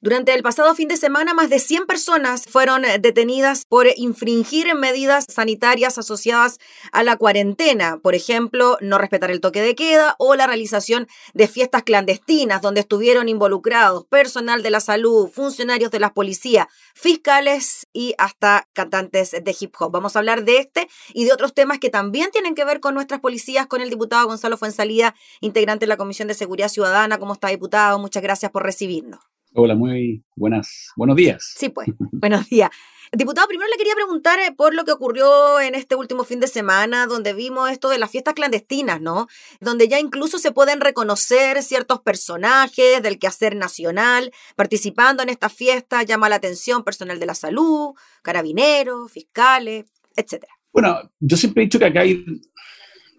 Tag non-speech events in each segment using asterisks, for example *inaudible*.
Durante el pasado fin de semana, más de 100 personas fueron eh, detenidas por infringir medidas sanitarias asociadas a la cuarentena. Por ejemplo, no respetar el toque de queda o la realización de fiestas clandestinas donde estuvieron involucrados personal de la salud, funcionarios de la policía, fiscales y hasta cantantes de hip hop. Vamos a hablar de este y de otros temas que también tienen que ver con nuestras policías, con el diputado Gonzalo Fuensalida, integrante de la Comisión de Seguridad Ciudadana. ¿Cómo está, diputado? Muchas gracias por recibirnos. Hola, muy buenas, buenos días. Sí, pues, buenos días. Diputado, primero le quería preguntar eh, por lo que ocurrió en este último fin de semana, donde vimos esto de las fiestas clandestinas, ¿no? Donde ya incluso se pueden reconocer ciertos personajes del quehacer nacional participando en estas fiestas, llama la atención personal de la salud, carabineros, fiscales, etcétera. Bueno, yo siempre he dicho que acá hay,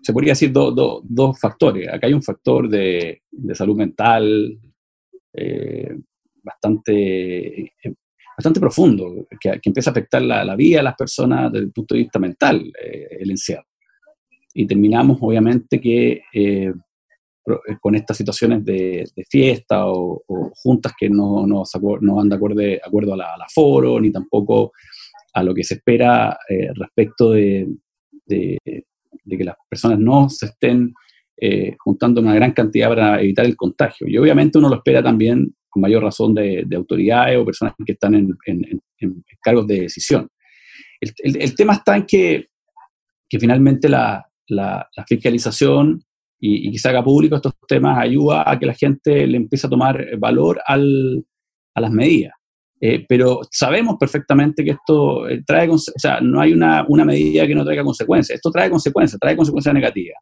se podría decir, dos factores. Acá hay un factor de, salud mental, eh, bastante, eh, bastante profundo, que, empieza a afectar la, vida de las personas desde el punto de vista mental, eh, el encierro. Y terminamos, obviamente, que eh, con estas situaciones de, fiesta o, juntas que no, no, no van de acuerdo, acuerdo a la, al aforo, ni tampoco a lo que se espera respecto de, de, que las personas no se estén juntando una gran cantidad para evitar el contagio. Y obviamente uno lo espera también con mayor razón de, autoridades o personas que están en, cargos de decisión. El, tema está en que, que finalmente la, fiscalización y, que se haga público estos temas ayuda a que la gente le empiece a tomar valor al, a las medidas. Eh, pero sabemos perfectamente que esto eh, trae, o sea, no hay una, una, medida que no traiga consecuencias. Esto trae consecuencias, trae consecuencias negativas,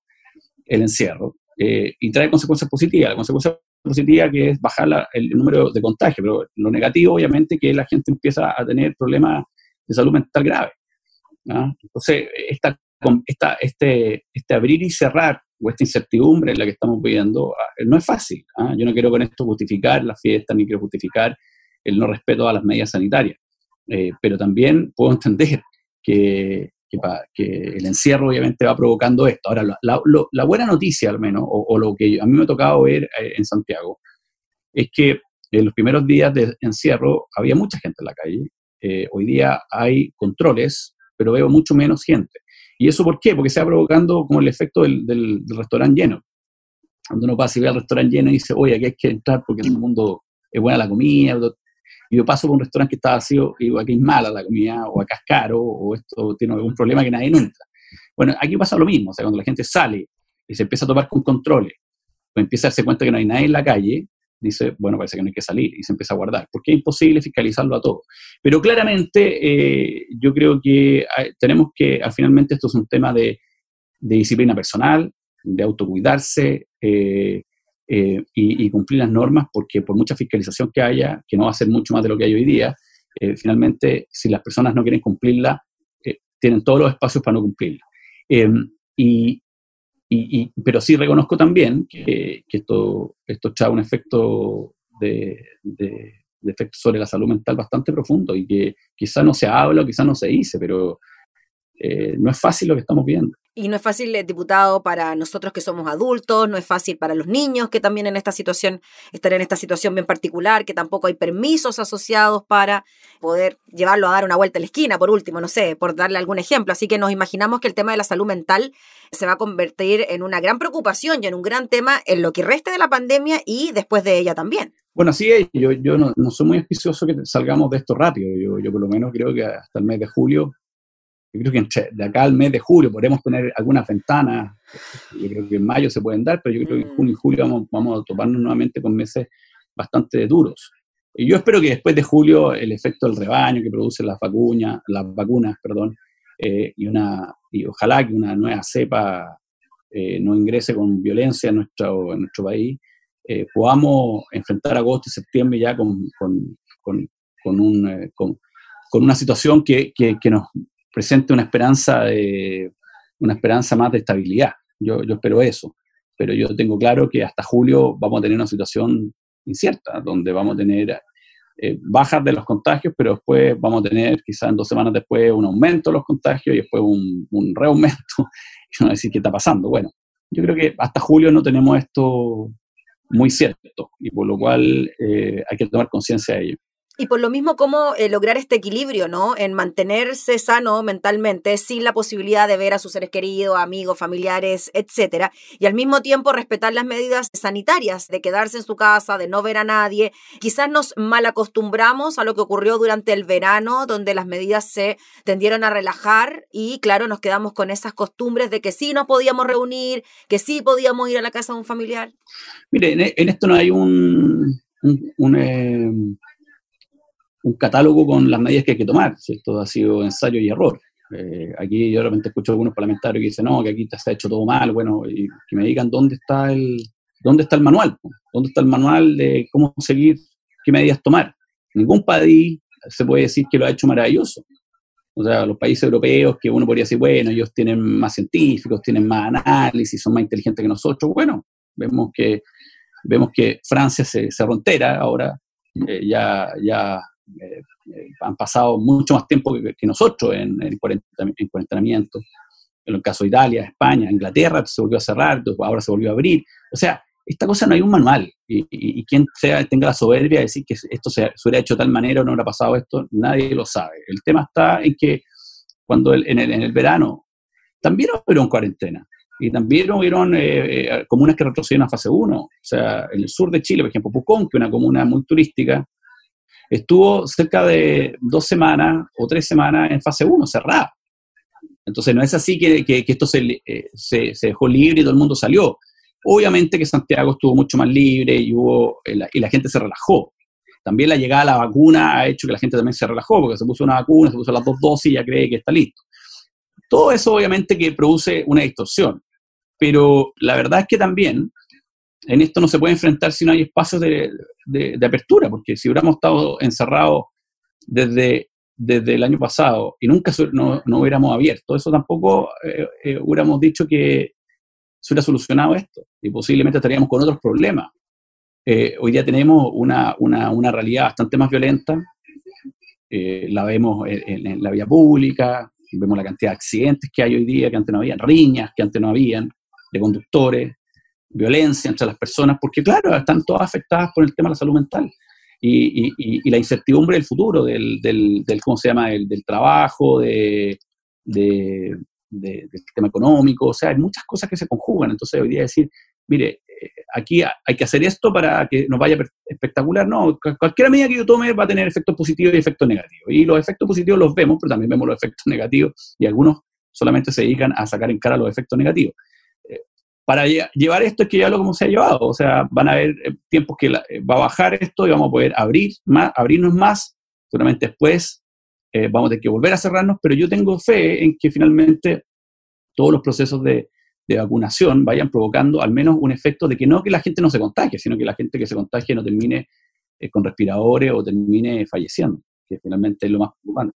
el encierro, eh, y trae consecuencias positivas. La consecuencia positiva que es bajar el número de contagios, pero lo negativo obviamente que la gente empieza a tener problemas de salud mental graves. Entonces, esta, esta, este, este abrir y cerrar o esta incertidumbre en la que estamos viviendo ah, no es fácil. ¿ah? Yo no quiero con esto justificar la fiesta ni quiero justificar el no respeto a las medidas sanitarias, eh, pero también puedo *laughs* entender que, que, el encierro obviamente va provocando esto. Ahora, la, buena noticia al menos, o, lo que a mí me ha tocado ver eh, en Santiago, es que en los primeros días de encierro había mucha gente en la calle. Eh, hoy día hay controles, pero veo mucho menos gente. ¿Y eso por qué? Porque se va provocando como el efecto del, restaurante lleno. Cuando uno pasa y ve al restaurante lleno y dice, oye, aquí hay que entrar porque en el mundo es buena la comida, yo paso por un restaurante que está vacío y digo, aquí es mala la comida, o acá es caro, o esto tiene algún problema que nadie nunca. Bueno, aquí pasa lo mismo, o sea, cuando la gente sale y se empieza a tomar con controles, o empieza a darse cuenta que no hay nadie en la calle, dice, bueno, parece que no hay que salir, y se empieza a guardar, porque es imposible fiscalizarlo a todo. Pero claramente eh, yo creo que tenemos que, al finalmente esto es un tema de, de disciplina personal, de autocuidarse, eh, eh, y, cumplir las normas, porque por mucha fiscalización que haya, que no va a ser mucho más de lo que hay hoy día, eh, finalmente, si las personas no quieren cumplirla, eh, tienen todos los espacios para no cumplirla. Em, y, pero sí reconozco también que, esto, esto trae un efecto de, de, efecto sobre la salud mental bastante profundo y que quizá no se habla o quizá no se dice, pero no es fácil lo que estamos viendo. Y no es fácil, eh, diputado, para nosotros que somos adultos, no es fácil para los niños que también en esta situación, están en esta situación bien particular, que tampoco hay permisos asociados para poder llevarlo a dar una vuelta a la esquina, por último, no sé, por darle algún ejemplo. Así que nos imaginamos que el tema de la salud mental se va a convertir en una gran preocupación y en un gran tema en lo que reste de la pandemia y después de ella también. Bueno, sí, yo, yo no, soy muy auspicioso que salgamos de esto rápido. Yo, yo por lo menos creo que hasta el mes de julio yo creo que entre, de acá al mes de julio podremos tener algunas ventanas, yo creo que en mayo se pueden dar, pero yo creo que en junio y julio vamos, vamos a toparnos nuevamente con meses bastante duros. Y yo espero que después de julio el efecto del rebaño que produce las vacunas, las vacunas, perdón, eh, y, una, y ojalá que una nueva cepa eh, no ingrese con violencia en nuestro, en nuestro país, eh, podamos enfrentar agosto y septiembre ya con, con, con, con un, con, una situación que, que, que, nos, presente una esperanza, de, una esperanza más de estabilidad. Yo, espero eso, pero yo tengo claro que hasta julio vamos a tener una situación incierta, donde vamos a tener eh, bajas de los contagios, pero después vamos a tener quizás en dos semanas después un aumento de los contagios y después un, un reaumento. *laughs* y no decir qué está pasando. Bueno, yo creo que hasta julio no tenemos esto, muy cierto, y por lo cual eh, hay que tomar conciencia de ello. Y por lo mismo, cómo eh, lograr este equilibrio, ¿no? En mantenerse sano mentalmente, sin la posibilidad de ver a sus seres queridos, amigos, familiares, etcétera, y al mismo tiempo respetar las medidas sanitarias de quedarse en su casa, de no ver a nadie. Quizás nos malacostumbramos a lo que ocurrió durante el verano, donde las medidas se tendieron a relajar y, claro, nos quedamos con esas costumbres de que sí nos podíamos reunir, que sí podíamos ir a la casa de un familiar. Mire, en, esto no hay un, eh, un catálogo con las medidas que hay que tomar. Esto ha sido ensayo y error. Eh, aquí yo realmente escucho a algunos parlamentarios que dicen, no, que aquí se ha hecho todo mal, bueno, y que me digan dónde está el, dónde está el manual, dónde está el manual de cómo seguir, qué medidas tomar. Ningún país se puede decir que lo ha hecho maravilloso. O sea, los países europeos que uno podría decir, bueno, ellos tienen más científicos, tienen más análisis, son más inteligentes que nosotros. Bueno, vemos que, vemos que Francia se cerró entera ahora, eh, ya, ya eh, eh, han pasado mucho más tiempo que, nosotros en, en, cuarentamiento. En el caso de Italia, España, Inglaterra se volvió a cerrar, ahora se volvió a abrir. O sea, esta cosa no hay un manual. Y, quien sea, tenga la soberbia de decir que esto se, hubiera hecho de tal manera o no hubiera pasado esto, nadie lo sabe. El tema está en que cuando en, el, verano también hubieron cuarentena. Y también hubieron eh, comunas que retrocedieron a fase 1. O sea, en el sur de Chile, por ejemplo, Pucón, que es una comuna muy turística, estuvo cerca de dos semanas o tres semanas en fase 1, cerrada. Entonces no es así que, esto eh, se, se, dejó libre y todo el mundo salió. Obviamente que Santiago estuvo mucho más libre y, hubo, eh, y la gente se relajó. También la llegada a la vacuna ha hecho que la gente también se relajó, porque se puso una vacuna, se puso las dos dosis y ya cree que está listo. Todo eso obviamente que produce una distorsión. Pero la verdad es que también en esto no se puede enfrentar si no hay espacios de, apertura, porque si hubiéramos estado encerrados desde, desde el año pasado y nunca no, hubiéramos abierto, eso tampoco eh, eh, hubiéramos dicho que se hubiera solucionado esto y posiblemente estaríamos con otros problemas. Eh, hoy día tenemos una, realidad bastante más violenta, la vemos en, en, la vía pública, vemos la cantidad de accidentes que hay hoy día que antes no habían, riñas que antes no habían, de conductores, violencia entre las personas, porque claro, están todas afectadas por el tema de la salud mental. Y, la incertidumbre del futuro, del, del, ¿cómo se llama?, del, del trabajo, de, de, del sistema económico, o sea, hay muchas cosas que se conjugan. Entonces, hoy día decir, mire, eh, aquí hay que hacer esto para que nos vaya espectacular. No, cualquier medida que yo tome va a tener efectos positivos y efectos negativos. Y los efectos positivos los vemos, pero también vemos los efectos *laughs* negativos y algunos solamente se dedican a sacar en cara los efectos negativos para llevar esto es que ya lo como se ha llevado. O sea, van a haber eh, tiempos que eh, va a bajar esto y vamos a poder abrir más, abrirnos más. Seguramente después eh, vamos a tener que volver a cerrarnos, pero yo tengo fe en que finalmente todos los procesos de, vacunación vayan provocando al menos un efecto de que no que la gente no se contagie, sino que la gente que se contagie no termine con respiradores o termine falleciendo, que finalmente es lo más preocupante.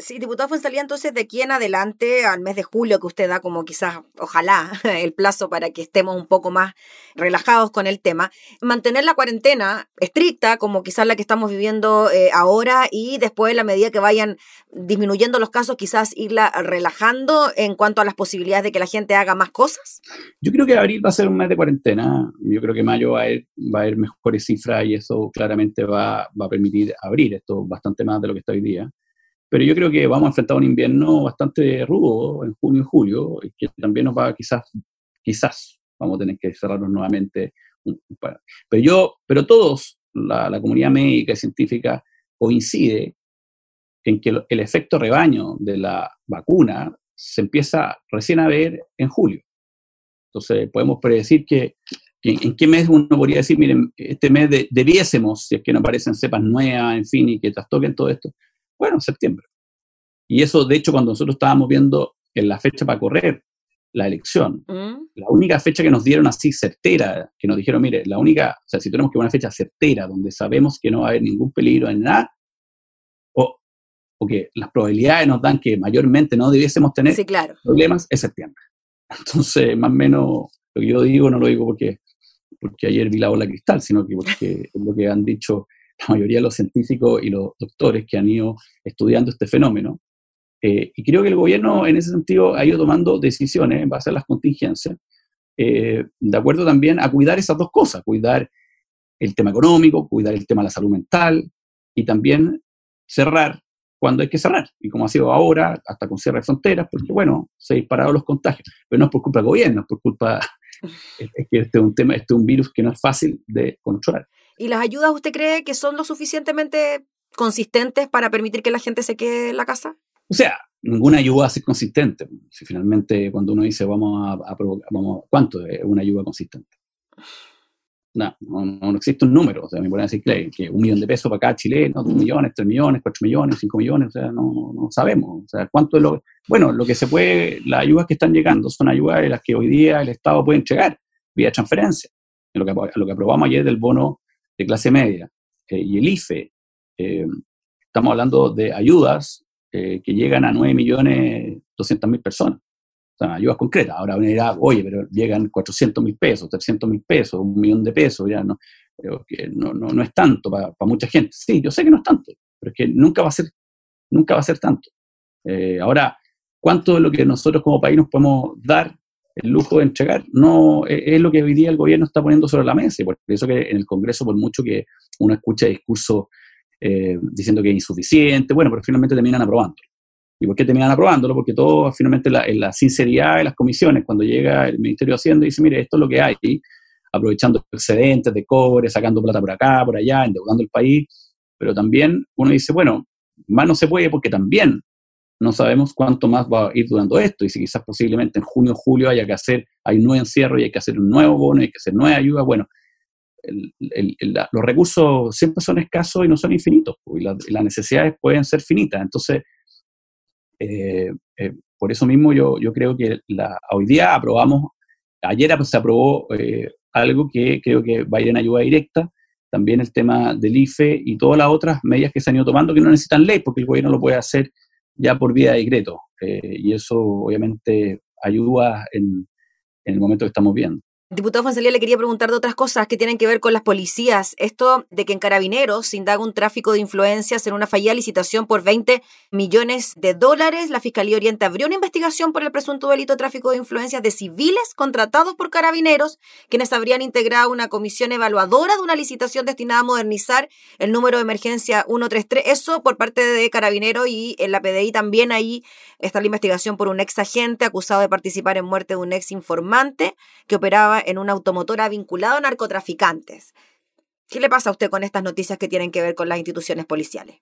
Sí, diputado Fuensalía, entonces de aquí en adelante, al mes de julio que usted da como quizás, ojalá, *laughs* el plazo para que estemos un poco más relajados con el tema, mantener la cuarentena estricta, como quizás la que estamos viviendo eh, ahora, y después, a la medida que vayan disminuyendo los casos, quizás irla relajando en cuanto a las posibilidades de que la gente haga más cosas? Yo creo que abril va a ser un mes de cuarentena. Yo creo que mayo va a haber, va a haber mejores cifras y eso claramente va, va a permitir abrir esto bastante más de lo que está hoy día. Pero yo creo que vamos a enfrentar un invierno bastante rudo en junio y julio, que también nos va quizás, quizás vamos a tener que cerrarnos nuevamente. Pero yo, pero todos, la, la comunidad médica y científica coincide en que el efecto rebaño de la vacuna se empieza recién a ver en julio. Entonces, podemos predecir que, en qué mes uno podría decir, miren, este mes debiésemos, si es que no aparecen cepas nuevas, en fin, y que trastoquen todo esto, bueno, septiembre. Y eso, de hecho, cuando nosotros estábamos viendo en la fecha para correr la elección, mm. la única fecha que nos dieron así certera, que nos dijeron, mire, la única, o sea, si tenemos que una fecha certera donde sabemos que no va a haber ningún peligro en nada, o, o que las probabilidades nos dan que mayormente no debiésemos tener problemas, es septiembre. *laughs* Entonces, más o menos, lo que yo digo no lo digo porque, porque ayer vi la bola cristal, sino que porque es lo que han dicho la mayoría de los científicos y los doctores que han ido estudiando este fenómeno. Eh, y creo que el gobierno en ese sentido ha ido tomando decisiones en base a las contingencias eh, de acuerdo también a cuidar esas dos cosas, cuidar el tema económico, cuidar el tema de la salud mental y también cerrar cuando hay que cerrar. Y como ha sido ahora, hasta con cierre de fronteras, porque bueno, se han disparado los contagios. Pero no es por culpa del gobierno, es por culpa, *laughs* es que este es un tema, este es un virus que no es fácil de controlar. ¿Y las ayudas usted cree que son lo suficientemente consistentes para permitir que la gente se quede en la casa? O sea, ninguna ayuda es consistente. Si finalmente cuando uno dice vamos a, a vamos, ¿cuánto es una ayuda consistente? No, no, existe un número. O sea, me pueden decir que, un millón de pesos para cada chileno, dos millones, tres millones, cuatro millones, cinco millones, o sea, no, no sabemos. O sea, cuánto es lo. Bueno, lo que se puede, las ayudas que están llegando son ayudas de las que hoy día el Estado puede entregar vía transferencia. Lo que, lo que aprobamos ayer del bono de clase media eh, y el IFE, eh, estamos hablando de ayudas eh, que llegan a 9 millones 200 mil personas. O sea, ayudas concretas. Ahora uno dirá, oye, pero llegan 400 mil pesos, 300 mil pesos, un millón de pesos, ya no, no, no, no, es tanto para mucha gente. Sí, yo sé que no es tanto, pero es que nunca va a ser, nunca va a ser tanto. ahora, ¿cuánto de lo que nosotros como país nos podemos dar el lujo de entregar, no e, es, lo que hoy día el gobierno está poniendo sobre la mesa. Y por eso que en el Congreso, por mucho que uno escucha discursos eh, diciendo que es insuficiente, bueno, pero finalmente terminan aprobándolo. ¿Y por qué terminan aprobándolo? Porque todo, finalmente, la, la sinceridad de las comisiones, cuando llega el Ministerio de Hacienda y dice, mire, esto es lo que hay, aprovechando excedentes de cobre, sacando plata por acá, por allá, endeudando el país, pero también uno dice, bueno, más no se puede porque también no sabemos cuánto más va a ir durando esto y si quizás posiblemente en junio o julio haya que hacer, hay un nuevo encierro y hay que hacer un nuevo bono, hay que hacer nueva ayuda. Bueno, los recursos siempre son escasos y no son infinitos y, las necesidades pueden ser finitas. Entonces, eh, eh, por eso mismo yo, yo creo que la, hoy día aprobamos, ayer se aprobó eh, algo que creo que va a ir en ayuda directa, también el tema del IFE y todas las otras medidas que se han ido tomando que no necesitan ley porque el gobierno lo puede hacer ya por vía de decreto. Eh, y eso obviamente ayuda en, en el momento que estamos viendo. Diputado Fonsalía, le quería preguntar de otras cosas que tienen que ver con las policías. Esto de que en Carabineros se indaga un tráfico de influencias en una fallida licitación por 20 millones de dólares. La Fiscalía Oriente abrió una investigación por el presunto delito de tráfico de influencias de civiles contratados por Carabineros, quienes habrían integrado una comisión evaluadora de una licitación destinada a modernizar el número de emergencia 133. Eso por parte de Carabineros y en la PDI también ahí está la investigación por un ex agente acusado de participar en muerte de un ex informante que operaba en una automotora vinculado a narcotraficantes. ¿Qué le pasa a usted con estas noticias que tienen que ver con las instituciones policiales?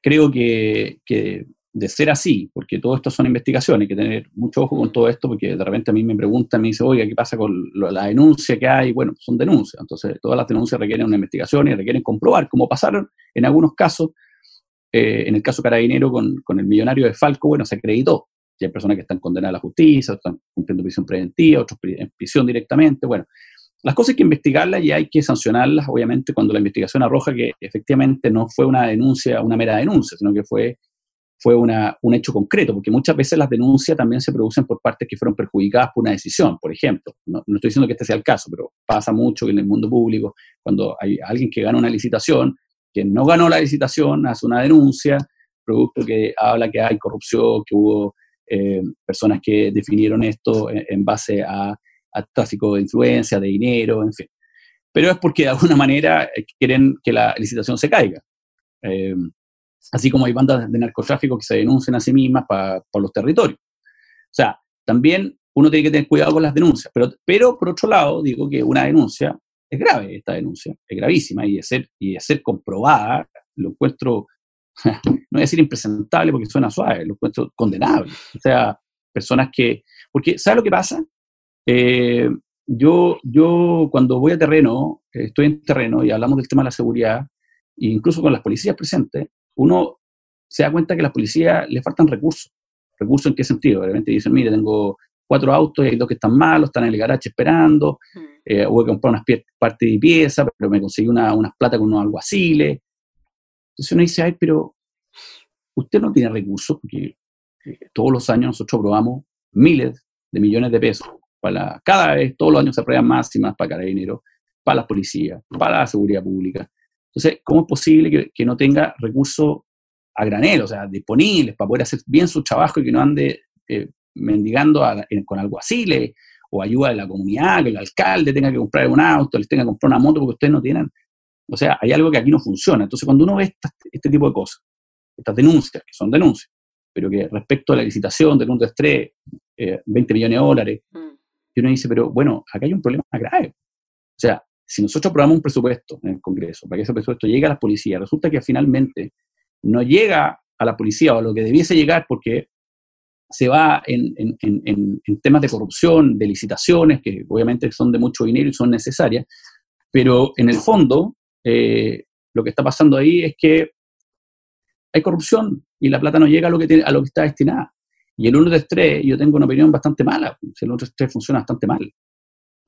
creo que, de ser así, porque todo esto son investigaciones, hay que tener mucho ojo con todo esto, porque de repente a mí me preguntan, me dicen, oiga, ¿qué pasa con la denuncia que hay? Bueno, son denuncias, entonces todas las denuncias requieren una investigación y requieren comprobar, como pasaron en algunos casos, eh, en el caso Carabinero con, con el millonario de Falco, bueno, se acreditó, hay personas que están condenadas a la justicia, están cumpliendo prisión preventiva, otros en prisión directamente. Bueno, las cosas hay que investigarlas y hay que sancionarlas, obviamente, cuando la investigación arroja que efectivamente no fue una denuncia, una mera denuncia, sino que fue, fue un hecho concreto, porque muchas veces las denuncias también se producen por partes que fueron perjudicadas por una decisión, por ejemplo. No, no estoy diciendo que este sea el caso, pero pasa mucho en el mundo público, cuando hay alguien que gana una licitación, que no ganó la licitación, hace una denuncia, producto que habla que hay corrupción, que hubo eh, personas que definieron esto en, base a, tráfico de influencia, de dinero, en fin. Pero es porque de alguna manera eh, quieren que la licitación se caiga. Eh, así como hay bandas de narcotráfico que se denuncian a sí mismas por los territorios. O sea, también uno tiene que tener cuidado con las denuncias, pero, pero por otro lado, digo que una denuncia es grave, esta denuncia, es gravísima y de y de ser comprobada, lo encuentro *laughs* no voy a decir impresentable porque suena suave, lo encuentro condenable. O sea, personas que, porque ¿sabes lo que pasa? Eh, yo, yo cuando voy a terreno, estoy en terreno y hablamos del tema de la seguridad, e incluso con las policías presentes, uno se da cuenta que a las policías le faltan recursos. ¿Recursos en qué sentido? De repente dicen, mire, tengo cuatro autos y hay dos que están malos, están en el garaje esperando, eh, voy a comprar unas partes de pieza, pero me conseguí una, unas plata con unos alguaciles, entonces uno dice, ay, pero usted no tiene recursos, porque eh, todos los años nosotros aprobamos miles de millones de pesos. Para, cada vez, todos los años se aprueban más y más para dinero, para las policías, para la seguridad pública. Entonces, ¿cómo es posible que, no tenga recursos a granel, o sea, disponibles para poder hacer bien su trabajo y que no ande eh, mendigando con alguaciles o ayuda de la comunidad, que el alcalde tenga que comprar un auto, les tenga que comprar una moto porque ustedes no tienen. O sea, hay algo que aquí no funciona. Entonces, cuando uno ve este tipo de cosas, estas denuncias, que son denuncias, pero que respecto a la licitación de un estrés, eh, 20 millones de dólares, mm. y uno dice, pero bueno, acá hay un problema grave. O sea, si nosotros aprobamos un presupuesto en el Congreso para que ese presupuesto llegue a las policías, resulta que finalmente no llega a la policía o a lo que debiese llegar porque se va en, temas de corrupción, de licitaciones, que obviamente son de mucho dinero y son necesarias, pero en el fondo eh, lo que está pasando ahí es que hay corrupción y la plata no llega a lo que, tiene, a lo que está destinada. Y el 1 de 3, yo tengo una opinión bastante mala, el 1 de 3 funciona bastante mal,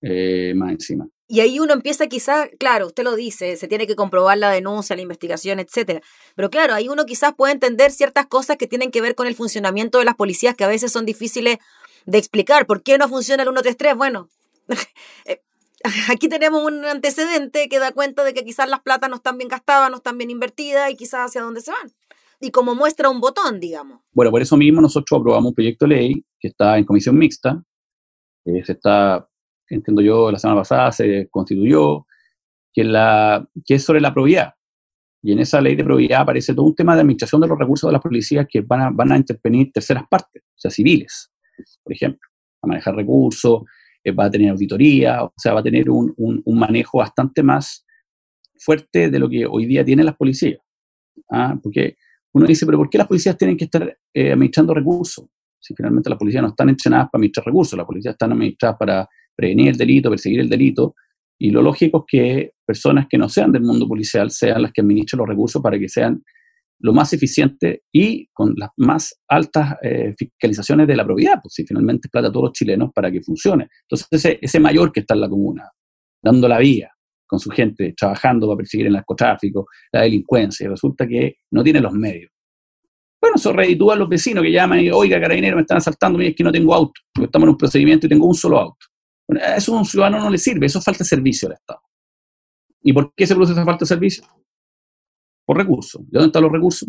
eh, más encima. Y ahí uno empieza quizás, claro, usted lo dice, se tiene que comprobar la denuncia, la investigación, etcétera. Pero claro, ahí uno quizás puede entender ciertas cosas que tienen que ver con el funcionamiento de las policías que a veces son difíciles de explicar. ¿Por qué no funciona el 133? Bueno, *laughs* eh, *laughs* aquí tenemos un antecedente que da cuenta de que quizás las platas no están bien gastadas, no están bien invertidas y quizás hacia dónde se van. Y como muestra un botón, digamos. Bueno, por eso mismo nosotros aprobamos un proyecto de ley que está en comisión mixta, que se está entiendo yo, la semana pasada se constituyó, que, la, que es sobre la probidad. Y en esa ley de probidad aparece todo un tema de administración de los recursos de las policías que van a, van a intervenir terceras partes, o sea, civiles, por ejemplo, a manejar recursos, eh, va a tener auditoría, o sea, va a tener un, un, manejo bastante más fuerte de lo que hoy día tienen las policías. ¿ah? Porque uno dice, pero ¿por qué las policías tienen que estar eh, administrando recursos? Si finalmente las policías no están entrenadas para administrar recursos, las policías están administradas para prevenir el delito, perseguir el delito, y lo lógico es que personas que no sean del mundo policial sean las que administren los recursos para que sean lo más eficientes y con las más altas eh, fiscalizaciones de la probidad, pues si finalmente es plata a todos los chilenos para que funcione. Entonces ese, mayor que está en la comuna, dando la vía con su gente, trabajando para perseguir el narcotráfico, la delincuencia, y resulta que no tiene los medios. Bueno, eso reditúa a los vecinos que llaman y, oiga, carabinero, me están asaltando, mire, es que no tengo auto, porque estamos en un procedimiento y tengo un solo auto eso a un ciudadano no le sirve, eso falta servicio al Estado. ¿Y por qué se produce esa falta de servicio? Por recursos. ¿De dónde están los recursos?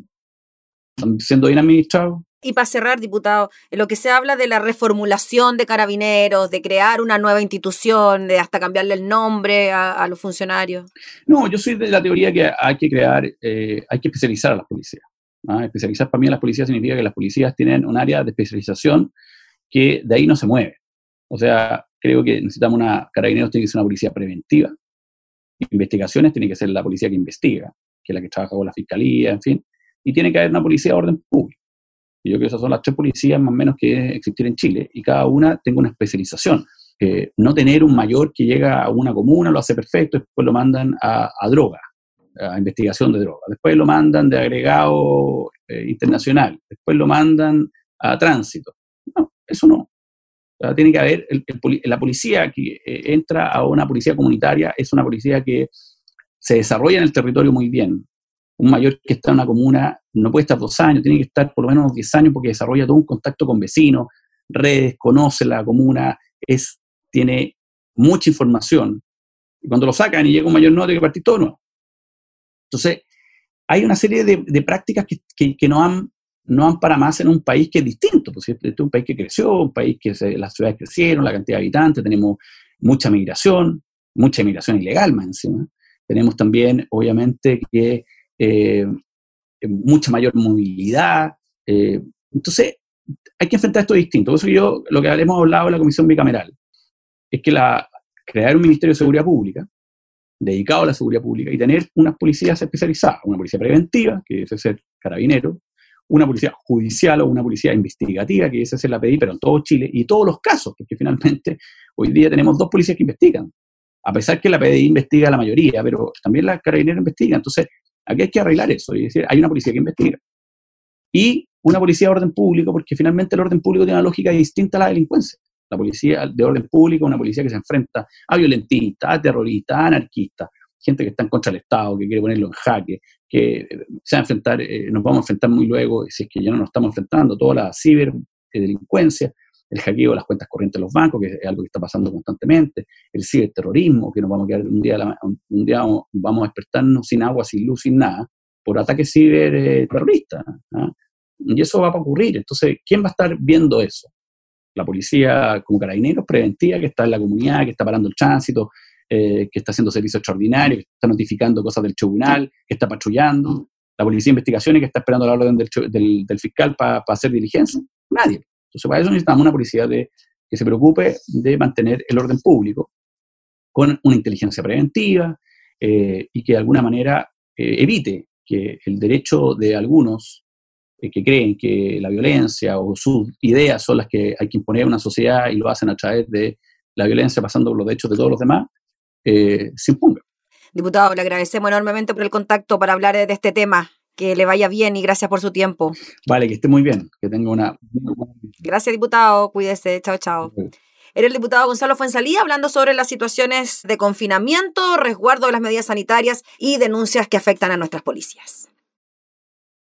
¿Están siendo bien administrados? Y para cerrar, diputado, en lo que se habla de la reformulación de carabineros, de crear una nueva institución, de hasta cambiarle el nombre a, los funcionarios. No, yo soy de la teoría que hay que crear, eh, hay que especializar a las policías. ¿ah? Especializar para mí a las policías significa que las policías tienen un área de especialización que de ahí no se mueve. O sea, creo que necesitamos una, Carabineros tiene que ser una policía preventiva, investigaciones tiene que ser la policía que investiga, que es la que trabaja con la fiscalía, en fin, y tiene que haber una policía de orden público. Y yo creo que esas son las tres policías más o menos que existir en Chile, y cada una tenga una especialización. no tener un mayor que llega a una comuna, lo hace perfecto, después lo mandan a, droga, a investigación de droga, después lo mandan de agregado eh, internacional, después lo mandan a tránsito. No, eso no tiene que haber, la policía que eh, entra a una policía comunitaria es una policía que se desarrolla en el territorio muy bien. Un mayor que está en una comuna no puede estar dos años, tiene que estar por lo menos 10 años porque desarrolla todo un contacto con vecinos, redes, conoce la comuna, es, tiene mucha información. Y cuando lo sacan y llega un mayor no, tiene que partir todo nuevo. Entonces, hay una serie de, prácticas que, que, no han no van para más en un país que es distinto, pues este es un país que creció, un país que las ciudades crecieron, la cantidad de habitantes, tenemos mucha migración, mucha migración ilegal más encima. Tenemos también, obviamente, que eh, mucha mayor movilidad. Eh, entonces, hay que enfrentar esto distinto. Por eso yo, lo que hemos hablado en la Comisión Bicameral, es que la, crear un Ministerio de Seguridad Pública, dedicado a la seguridad pública, y tener unas policías especializadas, una policía preventiva, que debe ser carabinero, una policía judicial o una policía investigativa, que esa es la PDI, pero en todo Chile, y todos los casos, porque finalmente hoy día tenemos dos policías que investigan, a pesar que la PDI investiga la mayoría, pero también la carabinera investiga, entonces aquí hay que arreglar eso, es decir, hay una policía que investiga. Y una policía de orden público, porque finalmente el orden público tiene una lógica distinta a la delincuencia. La policía de orden público una policía que se enfrenta a violentistas, a terroristas, a anarquistas, gente que está en contra del Estado, que quiere ponerlo en jaque, que eh, se va a enfrentar, eh, nos vamos a enfrentar muy luego, si es que ya no nos estamos enfrentando, toda la ciberdelincuencia, el hackeo de las cuentas corrientes de los bancos, que es algo que está pasando constantemente, el ciberterrorismo, que nos vamos a quedar un día, un día vamos a despertarnos sin agua, sin luz, sin nada, por ataques ciberterroristas. ¿ah? Y eso va a ocurrir. Entonces, ¿quién va a estar viendo eso? la policía como carabineros preventiva que está en la comunidad, que está parando el tránsito, eh, que está haciendo servicio extraordinario, que está notificando cosas del tribunal, que está patrullando, la policía de investigaciones que está esperando la orden del, del, fiscal para hacer diligencia. Nadie. Entonces, para eso necesitamos una policía de, que se preocupe de mantener el orden público con una inteligencia preventiva eh, y que de alguna manera eh, evite que el derecho de algunos que creen que la violencia o sus ideas son las que hay que imponer a una sociedad y lo hacen a través de la violencia pasando por los derechos de todos los demás, eh, se imponga. Diputado, le agradecemos enormemente por el contacto para hablar de este tema. Que le vaya bien y gracias por su tiempo. Vale, que esté muy bien, que tenga una... Gracias, diputado. Cuídese. Chao, chao. Era el diputado Gonzalo Fuensalía hablando sobre las situaciones de confinamiento, resguardo de las medidas sanitarias y denuncias que afectan a nuestras policías.